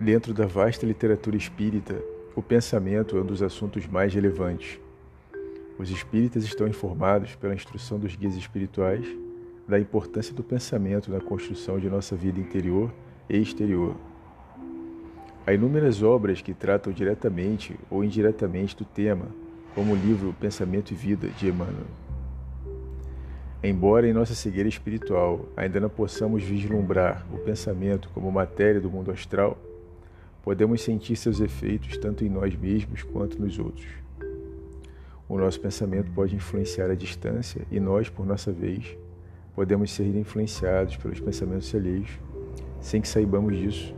Dentro da vasta literatura espírita, o pensamento é um dos assuntos mais relevantes. Os espíritas estão informados pela instrução dos guias espirituais da importância do pensamento na construção de nossa vida interior e exterior. Há inúmeras obras que tratam diretamente ou indiretamente do tema, como o livro Pensamento e Vida de Emmanuel. Embora em nossa cegueira espiritual ainda não possamos vislumbrar o pensamento como matéria do mundo astral, podemos sentir seus efeitos tanto em nós mesmos quanto nos outros. O nosso pensamento pode influenciar a distância e nós, por nossa vez, podemos ser influenciados pelos pensamentos alheios sem que saibamos disso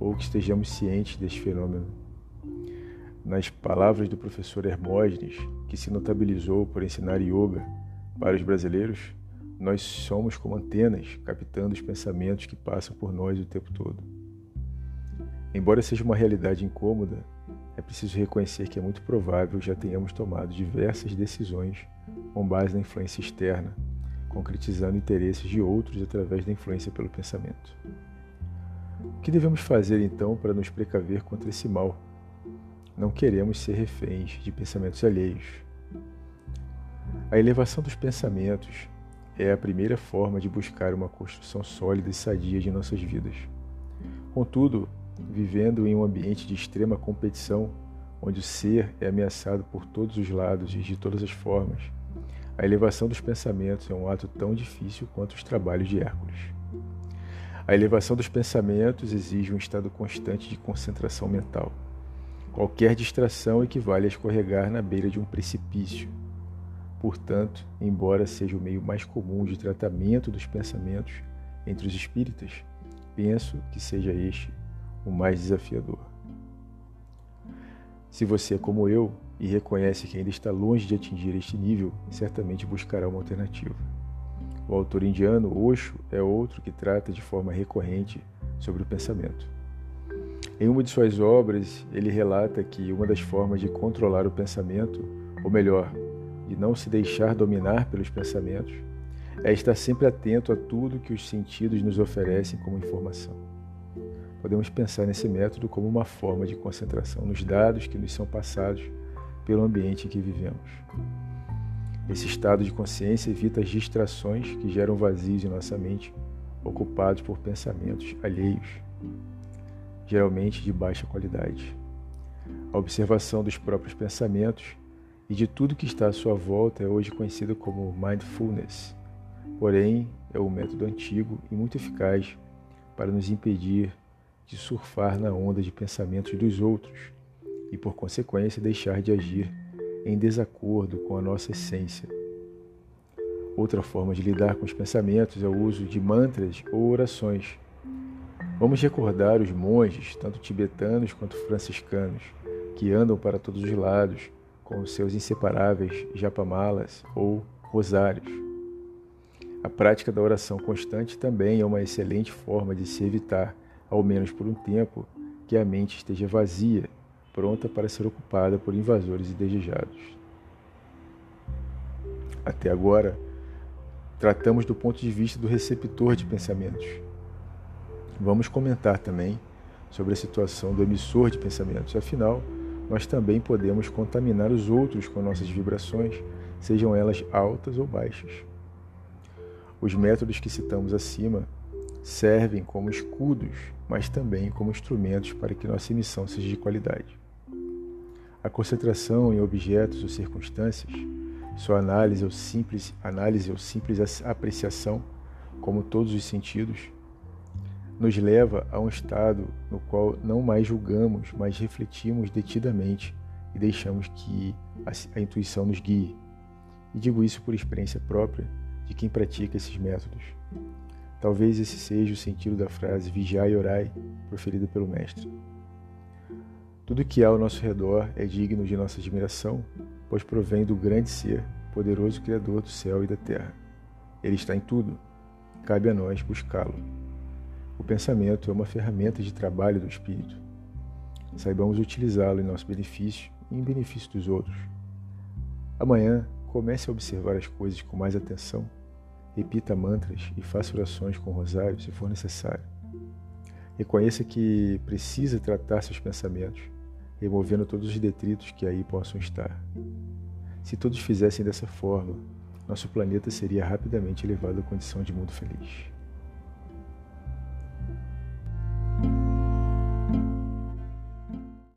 ou que estejamos cientes deste fenômeno. Nas palavras do professor Hermógenes, que se notabilizou por ensinar yoga para os brasileiros, nós somos como antenas captando os pensamentos que passam por nós o tempo todo. Embora seja uma realidade incômoda, é preciso reconhecer que é muito provável já tenhamos tomado diversas decisões com base na influência externa, concretizando interesses de outros através da influência pelo pensamento. O que devemos fazer então para nos precaver contra esse mal? Não queremos ser reféns de pensamentos alheios. A elevação dos pensamentos é a primeira forma de buscar uma construção sólida e sadia de nossas vidas. Contudo, vivendo em um ambiente de extrema competição, onde o ser é ameaçado por todos os lados e de todas as formas, a elevação dos pensamentos é um ato tão difícil quanto os trabalhos de Hércules. A elevação dos pensamentos exige um estado constante de concentração mental. Qualquer distração equivale a escorregar na beira de um precipício. Portanto, embora seja o meio mais comum de tratamento dos pensamentos entre os espíritas, penso que seja este o mais desafiador. Se você é como eu e reconhece que ainda está longe de atingir este nível, certamente buscará uma alternativa. O autor indiano Osho é outro que trata de forma recorrente sobre o pensamento. Em uma de suas obras, ele relata que uma das formas de controlar o pensamento, ou melhor, de não se deixar dominar pelos pensamentos, é estar sempre atento a tudo que os sentidos nos oferecem como informação. Podemos pensar nesse método como uma forma de concentração nos dados que nos são passados pelo ambiente em que vivemos. Esse estado de consciência evita as distrações que geram vazios em nossa mente, ocupados por pensamentos alheios, geralmente de baixa qualidade. A observação dos próprios pensamentos e de tudo que está à sua volta é hoje conhecido como mindfulness, porém é um método antigo e muito eficaz para nos impedir de surfar na onda de pensamentos dos outros e, por consequência, deixar de agir em desacordo com a nossa essência. Outra forma de lidar com os pensamentos é o uso de mantras ou orações. Vamos recordar os monges, tanto tibetanos quanto franciscanos, que andam para todos os lados com os seus inseparáveis japamalas ou rosários. A prática da oração constante também é uma excelente forma de se evitar ao menos por um tempo, que a mente esteja vazia, pronta para ser ocupada por invasores indesejados. Até agora, tratamos do ponto de vista do receptor de pensamentos. Vamos comentar também sobre a situação do emissor de pensamentos, afinal, nós também podemos contaminar os outros com nossas vibrações, sejam elas altas ou baixas. Os métodos que citamos acima servem como escudos, mas também como instrumentos para que nossa emissão seja de qualidade. A concentração em objetos ou circunstâncias, sua análise ou simples análise ou simples apreciação, como todos os sentidos, nos leva a um estado no qual não mais julgamos, mas refletimos detidamente e deixamos que a, intuição nos guie. E digo isso por experiência própria de quem pratica esses métodos. Talvez esse seja o sentido da frase vigiai e orai, proferida pelo Mestre. Tudo que há ao nosso redor é digno de nossa admiração, pois provém do grande ser, poderoso Criador do céu e da terra. Ele está em tudo, cabe a nós buscá-lo. O pensamento é uma ferramenta de trabalho do espírito. Saibamos utilizá-lo em nosso benefício e em benefício dos outros. Amanhã, comece a observar as coisas com mais atenção Repita mantras e faça orações com o rosário se for necessário. Reconheça que precisa tratar seus pensamentos, removendo todos os detritos que aí possam estar. Se todos fizessem dessa forma, nosso planeta seria rapidamente elevado à condição de mundo feliz.